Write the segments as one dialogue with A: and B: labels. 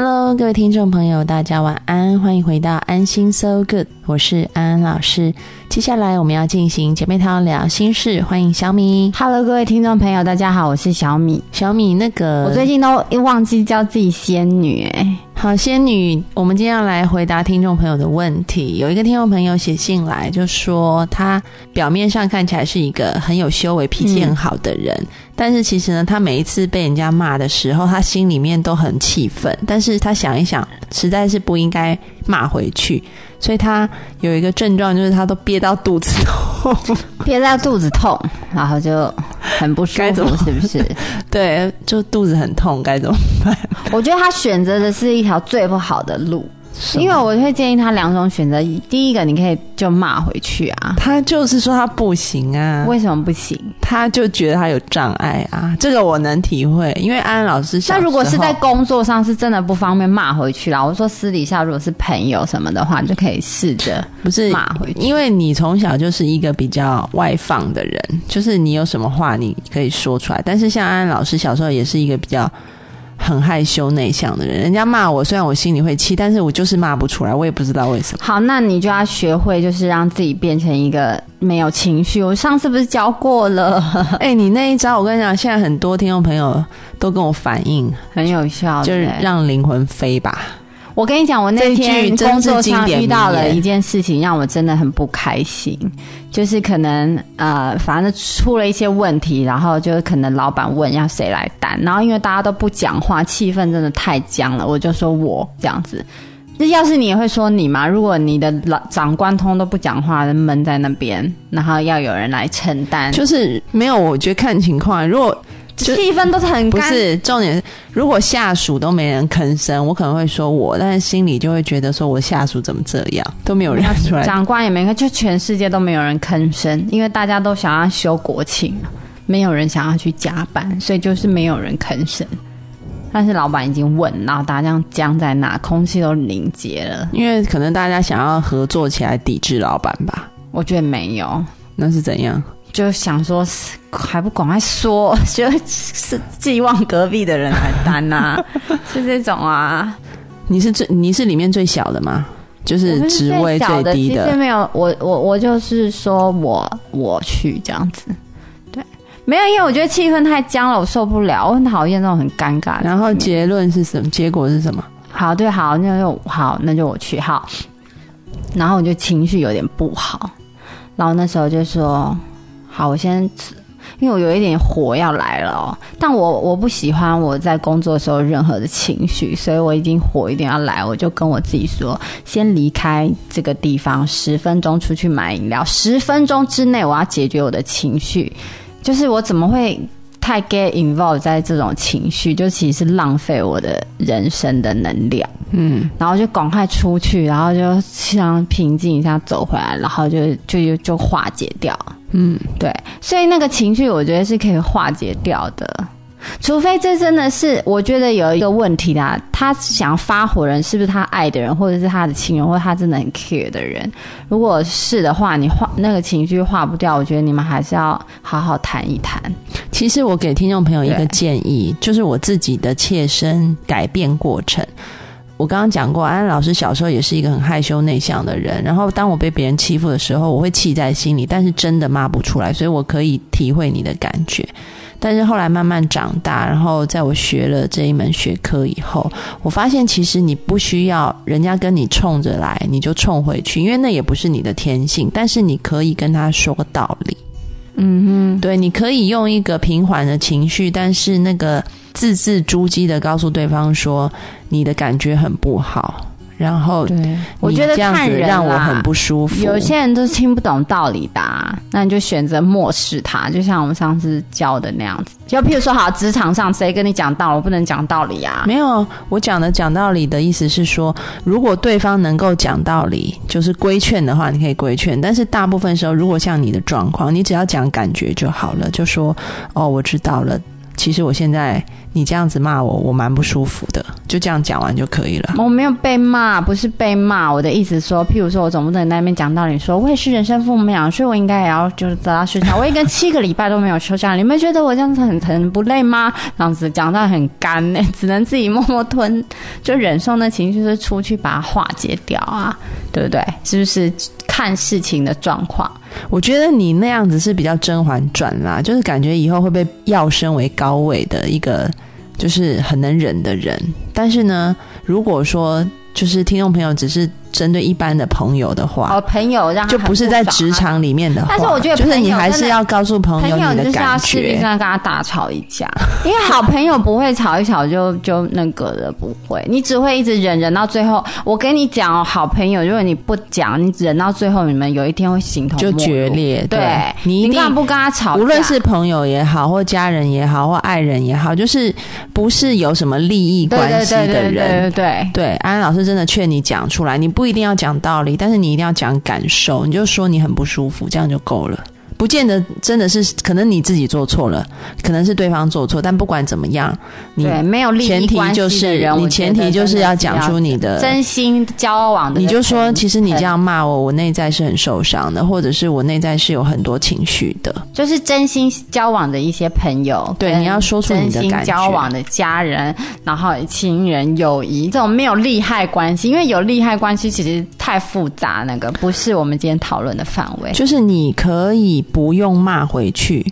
A: Hello，各位听众朋友，大家晚安，欢迎回到安心 So Good，我是安安老师。接下来我们要进行姐妹淘聊心事，欢迎小米。
B: Hello，各位听众朋友，大家好，我是小米。
A: 小米，那个
B: 我最近都忘记叫自己仙女、哎，
A: 好仙女，我们今天要来回答听众朋友的问题。有一个听众朋友写信来，就说他表面上看起来是一个很有修为、脾气很好的人，但是其实呢，他每一次被人家骂的时候，他心里面都很气愤。但是他想一想，实在是不应该骂回去，所以他有一个症状，就是他都憋到肚子痛。
B: 憋到肚子痛，然后就很不舒
A: 该怎么
B: 服，是不是？
A: 对，就肚子很痛，该怎么办？
B: 我觉得他选择的是一条最不好的路，因为我会建议他两种选择。第一个，你可以就骂回去啊，
A: 他就是说他不行啊，
B: 为什么不行？
A: 他就觉得他有障碍啊，这个我能体会，因为安安老师小
B: 那如果是在工作上是真的不方便骂回去啦，我说私底下如果是朋友什么的话，你就可以试着
A: 不是
B: 骂回去
A: 因为你从小就是一个比较外放的人，就是你有什么话你可以说出来。但是像安安老师小时候也是一个比较很害羞内向的人，人家骂我，虽然我心里会气，但是我就是骂不出来，我也不知道为什么。
B: 好，那你就要学会，就是让自己变成一个没有情绪。我上次不是教过了，
A: 哎、你那一招，我跟你讲，现在很多听众朋友都跟我反映，
B: 很有效，
A: 就是让灵魂飞吧。
B: 我跟你讲，我那天工作上遇到了一件事情，让我真的很不开心。就是可能呃，反正出了一些问题，然后就是可能老板问要谁来担，然后因为大家都不讲话，气氛真的太僵了，我就说我这样子。那要是你也会说你吗？如果你的老长官通都不讲话，闷在那边，然后要有人来承担，
A: 就是没有，我觉得看情况。如果就
B: 气氛都是很干
A: 不是重点是，如果下属都没人吭声，我可能会说我，但是心里就会觉得说我下属怎么这样，都没有人出来。
B: 长官也没看，就全世界都没有人吭声，因为大家都想要休国庆，没有人想要去加班，所以就是没有人吭声。但是老板已经问，然后大家这样僵在那，空气都凝结了。
A: 因为可能大家想要合作起来抵制老板吧？
B: 我觉得没有，
A: 那是怎样？
B: 就想说还不赶快说，就是寄望隔壁的人来担呐、是这种啊。
A: 你是最你是里面最小的吗？就是
B: 不
A: 职位最低
B: 其实没有，我我我就是说我我去这样子，对，没有，因为我觉得气氛太僵了，我受不了，我很讨厌那种很尴尬的。
A: 然后结论是什么？结果是什么？
B: 好，对，好，那就好，那就我去，好。然后我就情绪有点不好，然后那时候就说，好，我先，因为我有一点火要来了哦，但我我不喜欢我在工作的时候任何的情绪，所以我已经火一定要来，我就跟我自己说，先离开这个地方十分钟，出去买饮料，十分钟之内我要解决我的情绪，就是我怎么会太 get involved 在这种情绪，就其实是浪费我的人生的能量。
A: 嗯，
B: 然后就赶快出去，然后就想平静一下走回来，然后就就就就化解掉。
A: 嗯，
B: 对，所以那个情绪我觉得是可以化解掉的。除非这真的是，我觉得有一个问题啦，他想要发火人是不是他爱的人，或者是他的亲人，或者他真的很 care 的人？如果是的话，你化那个情绪化不掉，我觉得你们还是要好好谈一谈。
A: 其实我给听众朋友一个建议，就是我自己的切身改变过程。我刚刚讲过，安安老师小时候也是一个很害羞内向的人。然后当我被别人欺负的时候，我会气在心里，但是真的骂不出来，所以我可以体会你的感觉。但是后来慢慢长大，然后在我学了这一门学科以后，我发现其实你不需要人家跟你冲着来，你就冲回去，因为那也不是你的天性。但是你可以跟他说道理。
B: 嗯
A: 对，你可以用一个平缓的情绪，但是那个字字珠玑的告诉对方说你的感觉很不好，然后
B: 对，我
A: 你
B: 觉得
A: 这样子让我很不舒服。
B: 有些人都是听不懂道理的、啊，那你就选择漠视他，就像我们上次教的那样子。就譬如说，好，职场上谁跟你讲道理，我不能讲道理啊。
A: 没有，我讲的讲道理的意思是说，如果对方能够讲道理，就是规劝的话，你可以规劝。但是大部分时候，如果像你的状况，你只要讲感觉就好了，就说哦，我知道了。其实我现在你这样子骂我，我蛮不舒服的，就这样讲完就可以了。
B: 我没有被骂，不是被骂。我的意思说，譬如说，我总不能在那边讲道理说，我也是人生父母养，所以我应该也要就是得到休假。我一个七个礼拜都没有休假，你们觉得我这样子很疼不累吗？这样子讲到很干呢、只能自己默默吞，就忍受那情绪，是出去把它化解掉啊，对不对？是不是看事情的状况？
A: 我觉得你那样子是比较《甄嬛传》啦，就是感觉以后会被要升为高位的一个，就是很能忍的人。但是呢，如果说就是听众朋友只是针对一般的朋友的话，
B: 哦，朋友让他
A: 就不是在职场里面的话，
B: 但是我觉得
A: 就是你还是要告诉朋
B: 朋
A: 友你的
B: 友就是要
A: 感
B: 势必
A: 觉。
B: 上跟他大吵一架，因为好朋友不会吵一吵就就那个的，不会，你只会一直忍忍到最后。我跟你讲哦，好朋友，如果你不讲，你忍到最后，你们有一天会形同
A: 就决裂
B: 对，
A: 你一定
B: 干嘛不跟他吵？
A: 无论是朋友也好，或家人也好，或爱人也好，就是不是有什么利益关系的
B: 对对对
A: 人。
B: 对对。
A: 对，安安老师真的劝你讲出来，你不一定要讲道理，但是你一定要讲感受，你就说你很不舒服，这样就够了。不见得真的是，可能你自己做错了，可能是对方做错，但不管怎么样，你
B: 对，没有利益
A: 前提
B: 关系的
A: 就是，你前提就是要讲出你的
B: 真心交往的，
A: 你就说，其实你这样骂我，我内在是很受伤的，或者是我内在是有很多情绪的。
B: 就是真心交往的一些朋友，
A: 对你要说出你的感觉
B: 交往的家人，然后亲人、友谊这种没有利害关系，因为有利害关系其实太复杂，那个不是我们今天讨论的范围。
A: 就是你可以不用骂回去，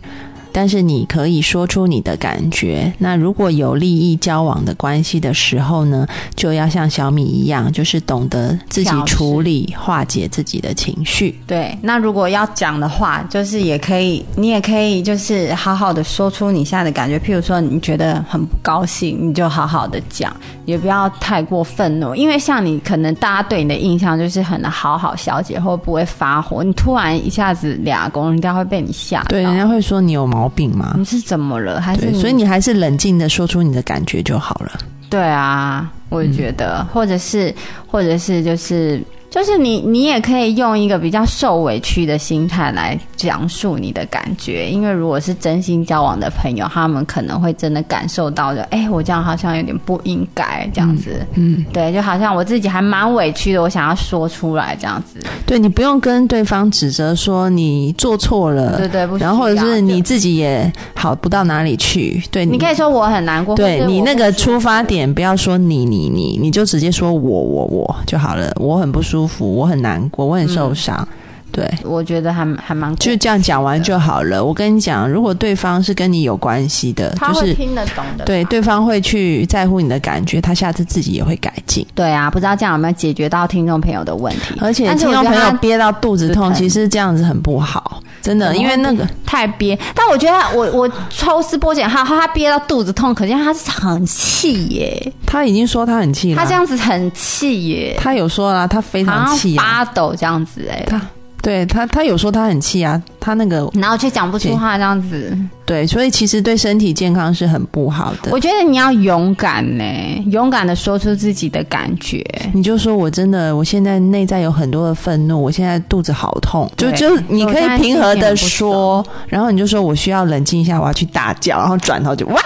A: 但是你可以说出你的感觉。那如果有利益交往的关系的时候呢，就要像小米一样，就是懂得自己处理、化解自己的情绪。
B: 对，那如果要讲的话，就是也可以，你也可以就是好好的说出你现在的感觉。譬如说，你觉得很不高兴，你就好好的讲，也不要太过愤怒，因为像你可能大家对你的印象就是很好好小姐，或不会发火，你突然一下子俩公，人家会被你吓。
A: 对，人家会说你有毛病吗？
B: 你是怎么了？还是，
A: 所以你还是冷静的说出你的感觉就好了。
B: 对啊，我也觉得，或者是，或者是，就是，就是你，你也可以用一个比较受委屈的心态来讲述你的感觉，因为如果是真心交往的朋友，他们可能会真的感受到的，哎，我这样好像有点不应该这样子，
A: 嗯，
B: 对，就好像我自己还蛮委屈的，我想要说出来这样子，
A: 对你不用跟对方指责说你做错了，
B: 对对，不
A: 然后或者是你自己也好不到哪里去，对
B: 你。可以说我很难过，
A: 对你那个出发点不要说你你你，你就直接说我我我就好了。我很不舒服，我很难过，我很受伤。对，
B: 我觉得还还蛮
A: 就这样讲完就好了。我跟你讲，如果对方是跟你有关系的，
B: 他会
A: 就是
B: 听得懂的，
A: 对对方会去在乎你的感觉，他下次自己也会改进。
B: 对啊，不知道这样有没有解决到听众朋友的问题？
A: 而且听众朋友憋到肚子痛，其实这样子很不好，真的，因为那个
B: 太憋，但我觉得我我抽丝剥茧，他他憋到肚子痛，可见他是很气耶，
A: 他已经说他很气了，
B: 他这样子很气耶，
A: 他有说啦，他非常气啊，
B: 发抖这样子哎，
A: 他对他他有说他很气啊，他那个
B: 然后却讲不出话这样子。
A: 对，所以其实对身体健康是很不好的。
B: 我觉得你要勇敢呢，勇敢的说出自己的感觉。
A: 你就说我真的，我现在内在有很多的愤怒，我现在肚子好痛，就就你可以平和的说，然后你就说我需要冷静一下，我要去大叫，然后转头就哇，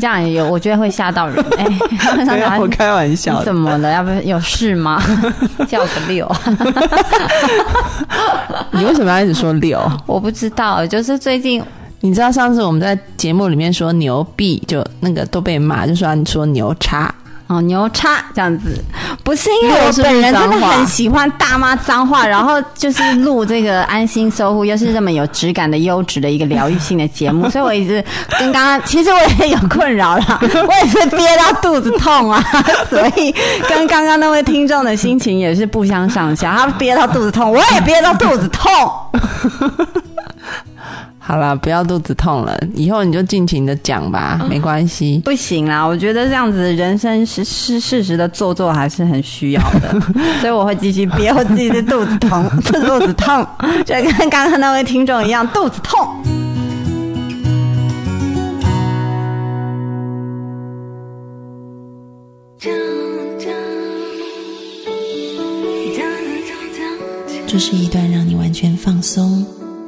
B: 这样也有，我觉得会吓到人。哎、
A: 没有 我开玩笑。
B: 怎么了？要不有事吗？叫个六，
A: 你为什么要一直说六？
B: 我不知道，就是最近
A: 你知道上次我们在节目里面说牛逼，就那个都被骂，就说你说牛叉，
B: 哦，牛叉这样子，不是因为我本人真的很喜欢大妈脏话，然后就是录这个安心守护，又是这么有质感的优质的一个疗愈性的节目，所以我一直跟刚刚，其实我也有困扰啦，我也是憋到肚子痛啊，所以跟刚刚那位听众的心情也是不相上下，他憋到肚子痛，我也憋到肚子痛。
A: 好了，不要肚子痛了，以后你就尽情的讲吧，没关系。
B: 不行啦，我觉得这样子人生是是适时的做做还是很需要的，所以我会继续憋我自己的肚子痛，肚子痛，就跟刚刚那位听众一样，肚子痛。
C: 这是一段让你完全放松、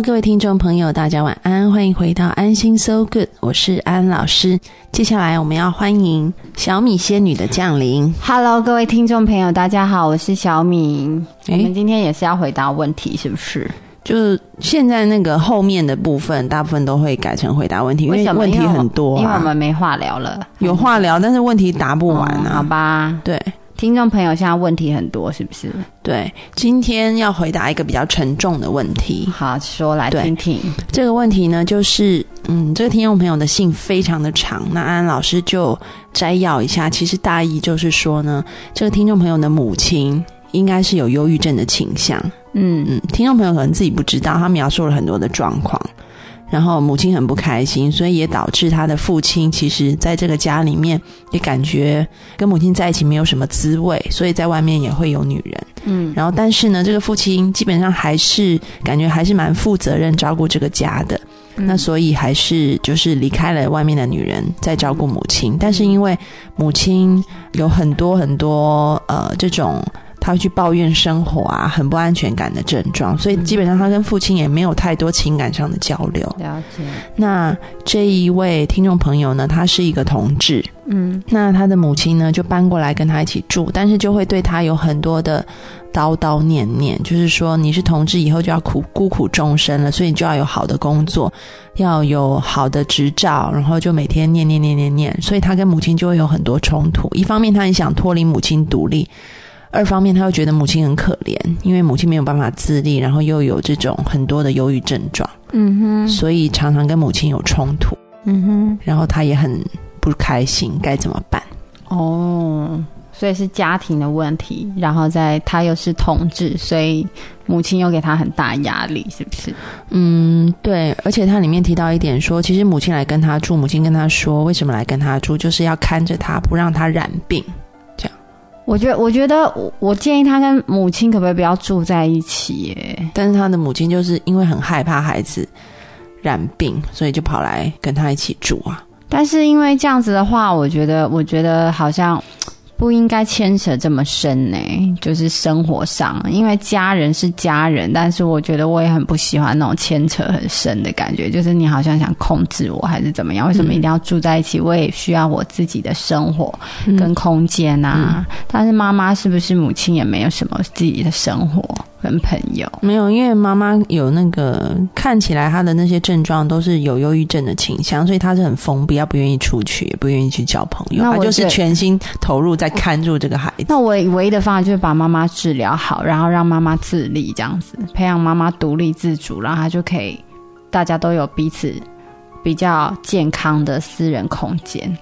A: Hello，各位听众朋友，大家晚安，欢迎回到安心 So Good，我是安老师。接下来我们要欢迎小米仙女的降临。
B: Hello，各位听众朋友，大家好，我是小米。我们今天也是要回答问题，是不是？
A: 就是现在那个后面的部分，大部分都会改成回答问题，因
B: 为
A: 问题很多
B: 因为我
A: 啊，
B: 们没话聊了，
A: 有话聊，但是问题答不完
B: 哦好
A: 啊。
B: 吧，
A: 对
B: 听众朋友现在问题很多，是不是？
A: 对，今天要回答一个比较沉重的问题。
B: 好，说来
A: 对
B: 听听。
A: 这个问题呢，就是嗯，这个听众朋友的信非常的长，那安安老师就摘要一下。其实大意就是说呢，这个听众朋友的母亲应该是有忧郁症的倾向。
B: 嗯
A: 嗯，听众朋友可能自己不知道，他描述了很多的状况，然后母亲很不开心，所以也导致他的父亲其实在这个家里面也感觉跟母亲在一起没有什么滋味，所以在外面也会有女人。
B: 嗯
A: 然后，但是呢，这个父亲基本上还是感觉还是蛮负责任照顾这个家的。
B: 嗯
A: 那所以还是就是离开了外面的女人，在照顾母亲。但是因为母亲有很多很多呃这种，她会去抱怨生活啊，很不安全感的症状，所以基本上他跟父亲也没有太多情感上的交流。
B: 了解。
A: 那这一位听众朋友呢，他是一个同志，
B: 嗯
A: 那他的母亲呢就搬过来跟他一起住，但是就会对他有很多的叨叨念念，就是说你是同志以后就要苦孤苦终生了，所以你就要有好的工作，要有好的执照，然后就每天念念念念念，所以他跟母亲就会有很多冲突。一方面他很想脱离母亲独立。二方面，他又觉得母亲很可怜，因为母亲没有办法自立，然后又有这种很多的忧郁症状，
B: 嗯哼
A: 所以常常跟母亲有冲突，
B: 嗯哼
A: 然后他也很不开心，该怎么办？
B: 哦，所以是家庭的问题，然后在他又是同志，所以母亲又给他很大压力，是不是？
A: 嗯，对，而且他里面提到一点说，其实母亲来跟他住，母亲跟他说，为什么来跟他住，就是要看着他，不让他染病。
B: 我觉得，我觉得我我建议他跟母亲可不可以不要住在一起？耶？
A: 但是他的母亲就是因为很害怕孩子染病，所以就跑来跟他一起住啊。
B: 但是因为这样子的话，我觉得，我觉得好像不应该牵扯这么深呢，就是生活上，因为家人是家人，但是我觉得我也很不喜欢那种牵扯很深的感觉，就是你好像想控制我还是怎么样？为什么一定要住在一起？我也需要我自己的生活跟空间啊。但是妈妈是不是母亲也没有什么自己的生活跟朋友？
A: 没有，因为妈妈有那个看起来她的那些症状都是有忧郁症的倾向，所以她是很封闭，她不愿意出去，也不愿意去交朋友，她就是全心投入在看住这个孩子。
B: 那我唯一的方法就是把妈妈治疗好，然后让妈妈自立，这样子培养妈妈独立自主，然后她就可以大家都有彼此比较健康的私人空间。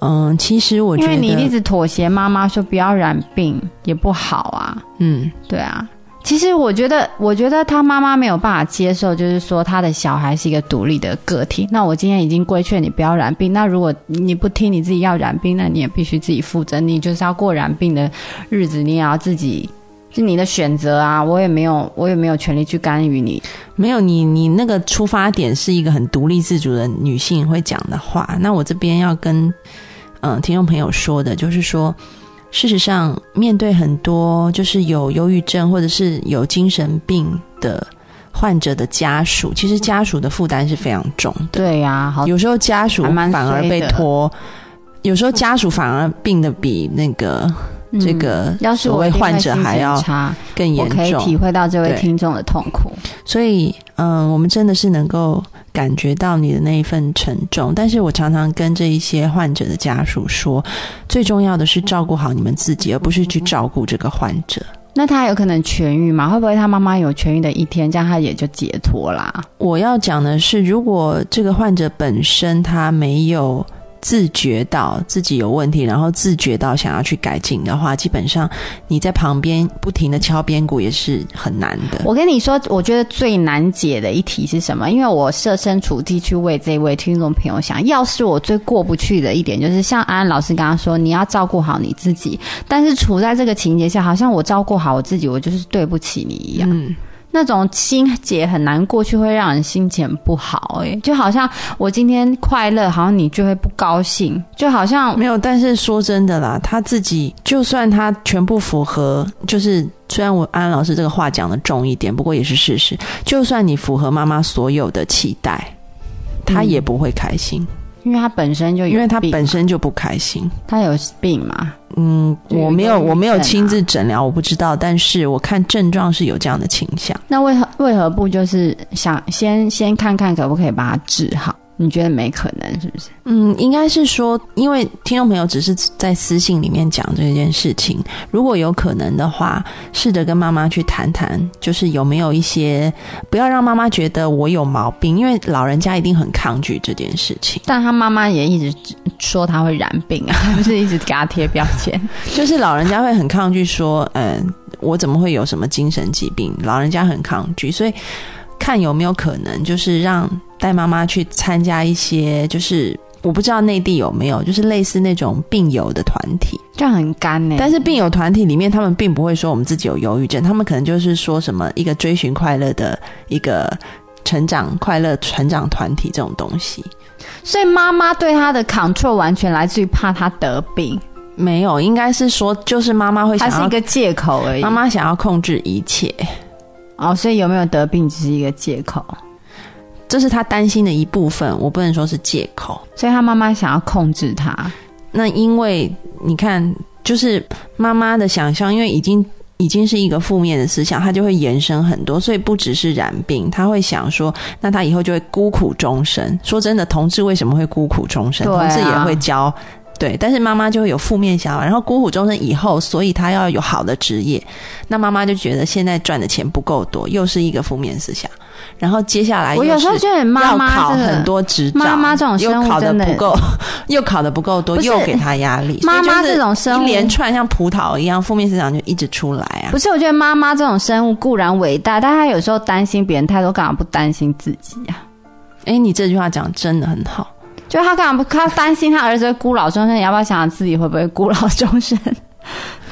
A: 嗯，其实我觉得，
B: 因为你一直妥协妈妈说不要染病也不好啊，
A: 嗯，
B: 对啊。其实我觉得，我觉得他妈妈没有办法接受，就是说他的小孩是一个独立的个体。那我今天已经规劝你不要染病，那如果你不听你自己要染病，那你也必须自己负责。你就是要过染病的日子，你也要自己，是你的选择啊。我也没有，我也没有权利去干预你。
A: 没有你，你那个出发点是一个很独立自主的女性会讲的话。那我这边要跟嗯、听众朋友说的，就是说，事实上，面对很多就是有忧郁症或者是有精神病的患者的家属，其实家属的负担是非常重的。
B: 对呀、好，
A: 有时候家属反而被拖，有时候家属反而病的比那个这个所谓患者还要更严
B: 我可以体
A: 重。
B: 会到这位
A: 对
B: 听众的痛苦。
A: 所以，嗯、我们真的是能够感觉到你的那一份沉重。但是我常常跟这一些患者的家属说，最重要的是照顾好你们自己，而不是去照顾这个患者。
B: 那他有可能痊愈吗？会不会他妈妈有痊愈的一天，这样他也就解脱啦？
A: 我要讲的是，如果这个患者本身他没有自觉到自己有问题，然后自觉到想要去改进的话，基本上你在旁边不停的敲边鼓也是很难的。
B: 我跟你说，我觉得最难解的一题是什么？因为我设身处地去为这位听众朋友想，要是我最过不去的一点，就是像安安老师刚刚说，你要照顾好你自己，但是处在这个情节下，好像我照顾好我自己，我就是对不起你一样。
A: 嗯，
B: 那种心结很难过去，会让人心情不好、欸。就好像我今天快乐，好像你就会不高兴，就好像
A: 没有。但是说真的啦，他自己就算他全部符合，就是虽然我安安老师这个话讲的重一点，不过也是事实。就算你符合妈妈所有的期待，他也不会开心，
B: 因为他本身就有，
A: 因为他本身就不开心。
B: 他有病嘛，
A: 嗯，我没有，我没有亲自诊疗，我不知道。但是我看症状是有这样的倾向。
B: 那为何为何不就是想先先看看可不可以把它治好？你觉得没可能是不是？
A: 嗯，应该是说，因为听众朋友只是在私信里面讲这件事情，如果有可能的话，试着跟妈妈去谈谈，就是有没有一些，不要让妈妈觉得我有毛病，因为老人家一定很抗拒这件事情。
B: 但他妈妈也一直说他会染病啊，不是一直给他贴标签。
A: 就是老人家会很抗拒说，嗯，我怎么会有什么精神疾病？老人家很抗拒，所以看有没有可能，就是让带妈妈去参加一些，就是我不知道内地有没有，就是类似那种病友的团体。
B: 这样很干呢、
A: 但是病友团体里面，他们并不会说我们自己有忧郁症，他们可能就是说什么一个追寻快乐的一个成长快乐成长团体这种东西。
B: 所以妈妈对他的 control 完全来自于怕他得病，
A: 没有，应该是说就是妈妈会想要
B: 它是一个借口而已。
A: 妈妈想要控制一切，
B: 哦，所以有没有得病只是一个借口，
A: 这是他担心的一部分，我不能说是借口。
B: 所以他妈妈想要控制他。
A: 那因为你看，就是妈妈的想象，因为已经已经是一个负面的思想，她就会延伸很多，所以不只是染病，她会想说，那她以后就会孤苦终生。说真的，同志为什么会孤苦终生？
B: 啊
A: 同志也会教。对，但是妈妈就会有负面想法，然后孤苦终身以后，所以她要有好的职业，那妈妈就觉得现在赚的钱不够多，又是一个负面思想。然后接下来
B: 我有时候觉得妈
A: 要
B: 妈这个
A: 考很多执照，
B: 妈妈这种生物
A: 又考的
B: 真的
A: 不够，又考的不够多，又给她压力。
B: 妈妈这种生物
A: 一连串像葡萄一样，负面思想就一直出来啊
B: 不。是，我觉得妈妈这种生物固然伟大，但她有时候担心别人太多，干嘛不担心自己呀、
A: 哎，你这句话讲真的很好。
B: 就他干嘛不？她担心他儿子会孤老终生，你要不要想想自己会不会孤老终生？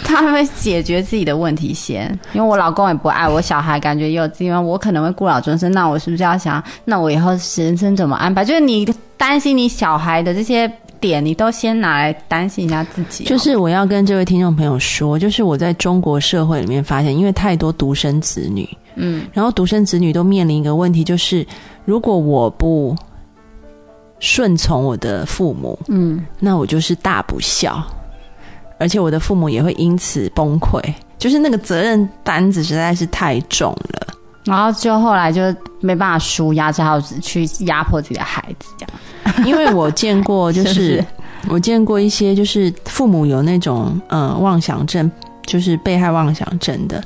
B: 他会解决自己的问题先，因为我老公也不爱我小孩，感觉也有自己，我可能会孤老终生，那我是不是要想，那我以后人生怎么安排？就是你担心你小孩的这些点，你都先拿来担心一下自己。
A: 就是我要跟这位听众朋友说，就是我在中国社会里面发现，因为太多独生子女，
B: 嗯，
A: 然后独生子女都面临一个问题，就是如果我不顺从我的父母，
B: 嗯，
A: 那我就是大不孝，而且我的父母也会因此崩溃，就是那个责任担子实在是太重了。
B: 然后就后来就没办法舒压，只好去压迫自己的孩子，这样。
A: 因为我见过，就是 我见过一些，就是父母有那种嗯、呃妄想症，就是被害妄想症的，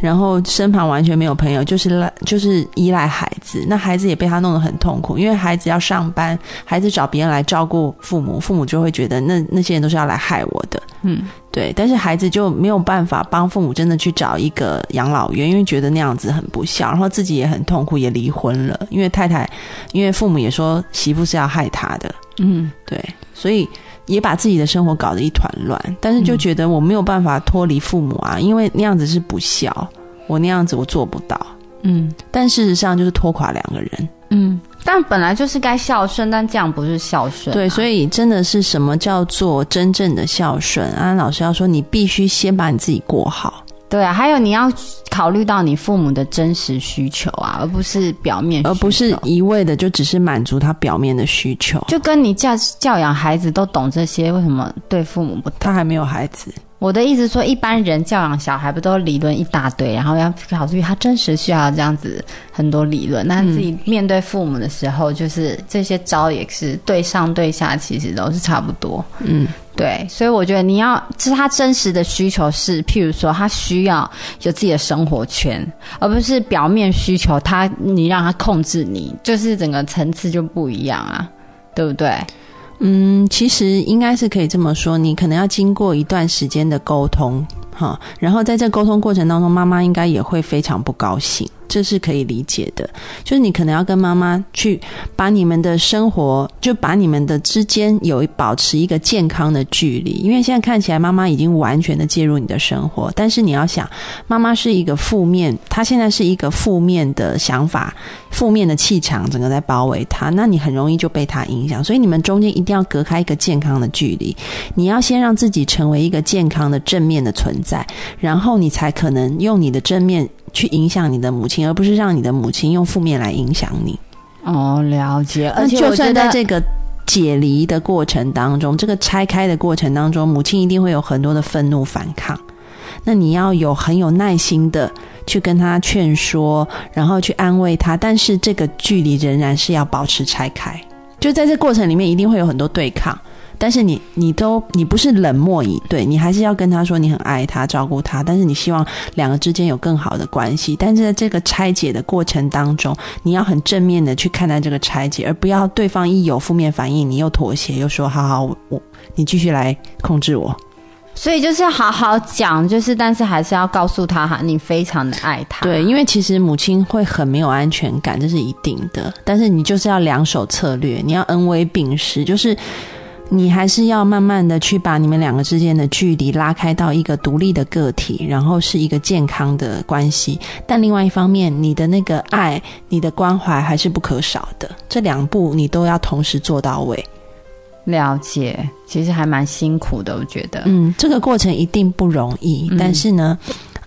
A: 然后身旁完全没有朋友，就是赖就是依赖孩子，那孩子也被他弄得很痛苦，因为孩子要上班，孩子找别人来照顾父母，父母就会觉得那那些人都是要来害我的，
B: 嗯，
A: 对，但是孩子就没有办法帮父母真的去找一个养老院，因为觉得那样子很不孝，然后自己也很痛苦，也离婚了，因为太太，因为父母也说媳妇是要害他的，
B: 嗯，
A: 对，所以也把自己的生活搞得一团乱，但是就觉得我没有办法脱离父母啊，因为那样子是不孝，我那样子我做不到，
B: 嗯。
A: 但事实上就是拖垮两个人，
B: 嗯，但本来就是该孝顺，但这样不是孝顺、
A: 对，所
B: 以
A: 以真的是什么叫做真正的孝顺？安安老师要说，你必须先把你自己过好。
B: 对啊，还有你要考虑到你父母的真实需求啊，而不是表面需求，
A: 而不是一味的就只是满足他表面的需求。
B: 就跟你教教养孩子都懂这些，为什么对父母不懂？
A: 他还没有孩子，
B: 我的意思说，一般人教养小孩不都理论一大堆，然后要考虑他真实需要这样子很多理论。那自己面对父母的时候，就是这些招也是对上对下，其实都是差不多。
A: 嗯，
B: 对，所以我觉得你要，就是他真实的需求是，譬如说他需要有自己的生活圈，而不是表面需求。他你让他控制你，就是整个层次就不一样啊，对不对？
A: 嗯，其实应该是可以这么说，你可能要经过一段时间的沟通，哈，然后在这沟通过程当中，妈妈应该也会非常不高兴。这是可以理解的，就是你可能要跟妈妈去把你们的生活，就把你们的之间有保持一个健康的距离，因为现在看起来妈妈已经完全的介入你的生活，但是你要想，妈妈是一个负面，她现在是一个负面的想法、负面的气场，整个在包围她，那你很容易就被她影响，所以你们中间一定要隔开一个健康的距离，你要先让自己成为一个健康的正面的存在，然后你才可能用你的正面。去影响你的母亲，而不是让你的母亲用负面来影响你。
B: 哦，了解。而且，
A: 就算在这个解离的过程当中，这个拆开的过程当中，母亲一定会有很多的愤怒反抗。那你要有很有耐心的去跟他劝说，然后去安慰他，但是这个距离仍然是要保持拆开。就在这过程里面，一定会有很多对抗。但是你，你都你不是冷漠以对，你还是要跟他说你很爱他、照顾他，但是你希望两个之间有更好的关系。但是在这个拆解的过程当中，你要很正面的去看待这个拆解，而不要对方一有负面反应，你又妥协，又说好好我你继续来控制我。
B: 所以就是好好讲，就是但是还是要告诉他哈，你非常的爱他。
A: 对，因为其实母亲会很没有安全感，这是一定的。但是你就是要两手策略，你要恩威并施，就是。你还是要慢慢的去把你们两个之间的距离拉开到一个独立的个体，然后是一个健康的关系。但另外一方面，你的那个爱、你的关怀还是不可少的。这两步你都要同时做到位。
B: 了解，其实还蛮辛苦的，我觉得。
A: 嗯，这个过程一定不容易，但是呢，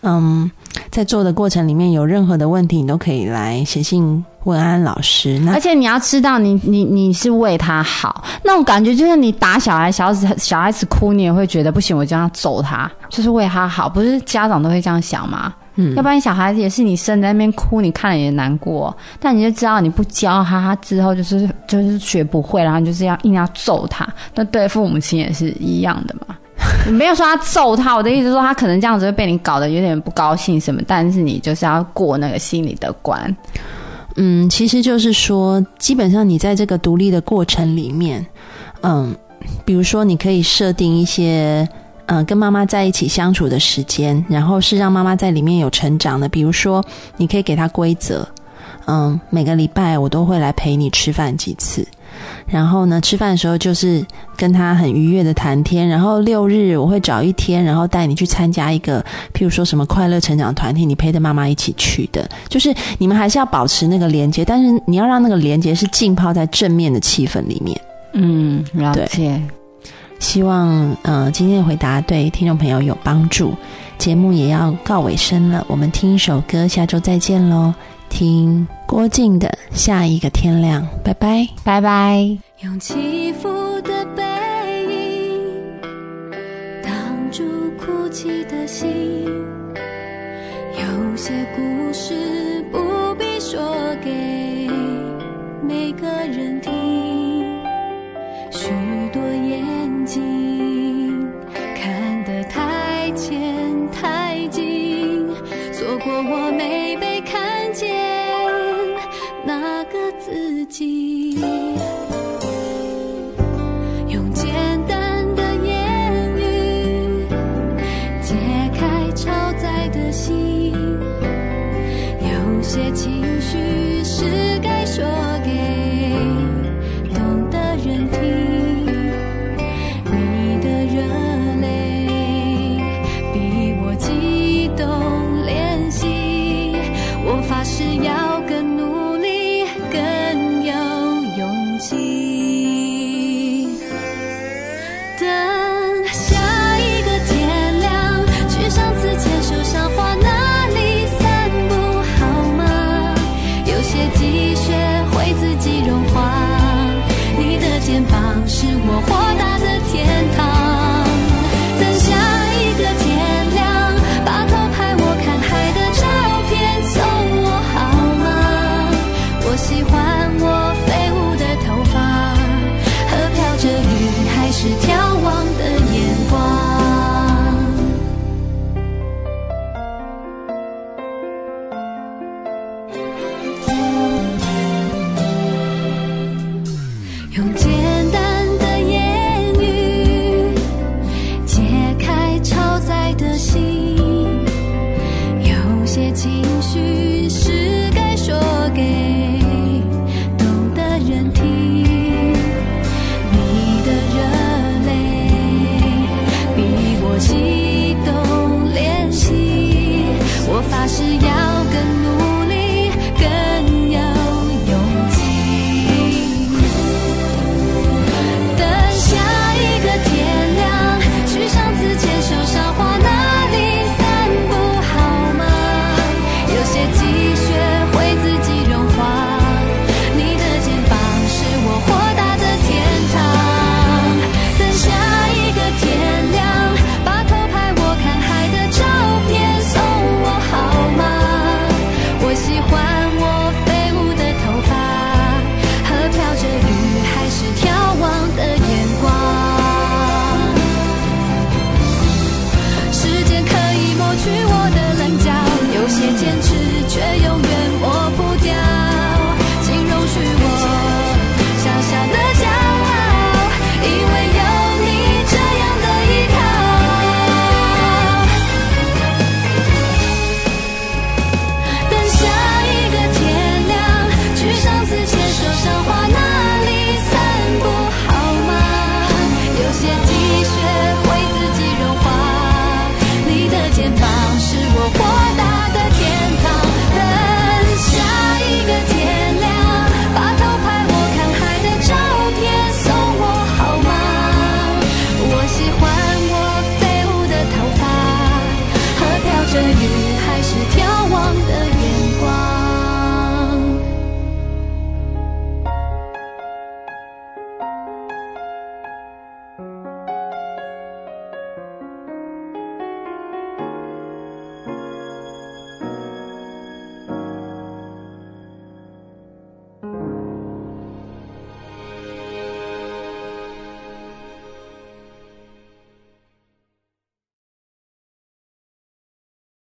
A: 嗯。在做的过程里面有任何的问题，你都可以来写信问安安老师。
B: 而且你要知道，你你你是为他好，那种感觉就是你打小孩，小孩子小孩子哭，你也会觉得不行，我就要揍他，就是为他好。不是家长都会这样想吗？嗯，要不然小孩子也是你生在那边哭，你看了也难过。但你就知道，你不教他，他之后就是就是学不会，然后就是要硬要揍他。那对父母亲也是一样的嘛。没有说他揍他，我的意思说他可能这样子会被你搞得有点不高兴什么，但是你就是要过那个心理的关。
A: 嗯，其实就是说，基本上你在这个独立的过程里面，嗯，比如说你可以设定一些，嗯，跟妈妈在一起相处的时间，然后是让妈妈在里面有成长的。比如说，你可以给她规则，嗯，每个礼拜我都会来陪你吃饭几次。然后呢，吃饭的时候就是跟他很愉悦的谈天。然后六日我会找一天，然后带你去参加一个，譬如说什么快乐成长团体，你陪着妈妈一起去的。就是你们还是要保持那个连接，但是你要让那个连接是浸泡在正面的气氛里面。
B: 嗯，了解。
A: 希望呃今天的回答对听众朋友有帮助。节目也要告尾声了，我们听一首歌，下周再见喽。听郭靖的下一个天亮，拜拜。
B: 拜拜。
D: 用起伏的背影挡住哭泣的心，有些故事不必说给每个人听，许多眼睛看得太浅太近，错过我没记忆。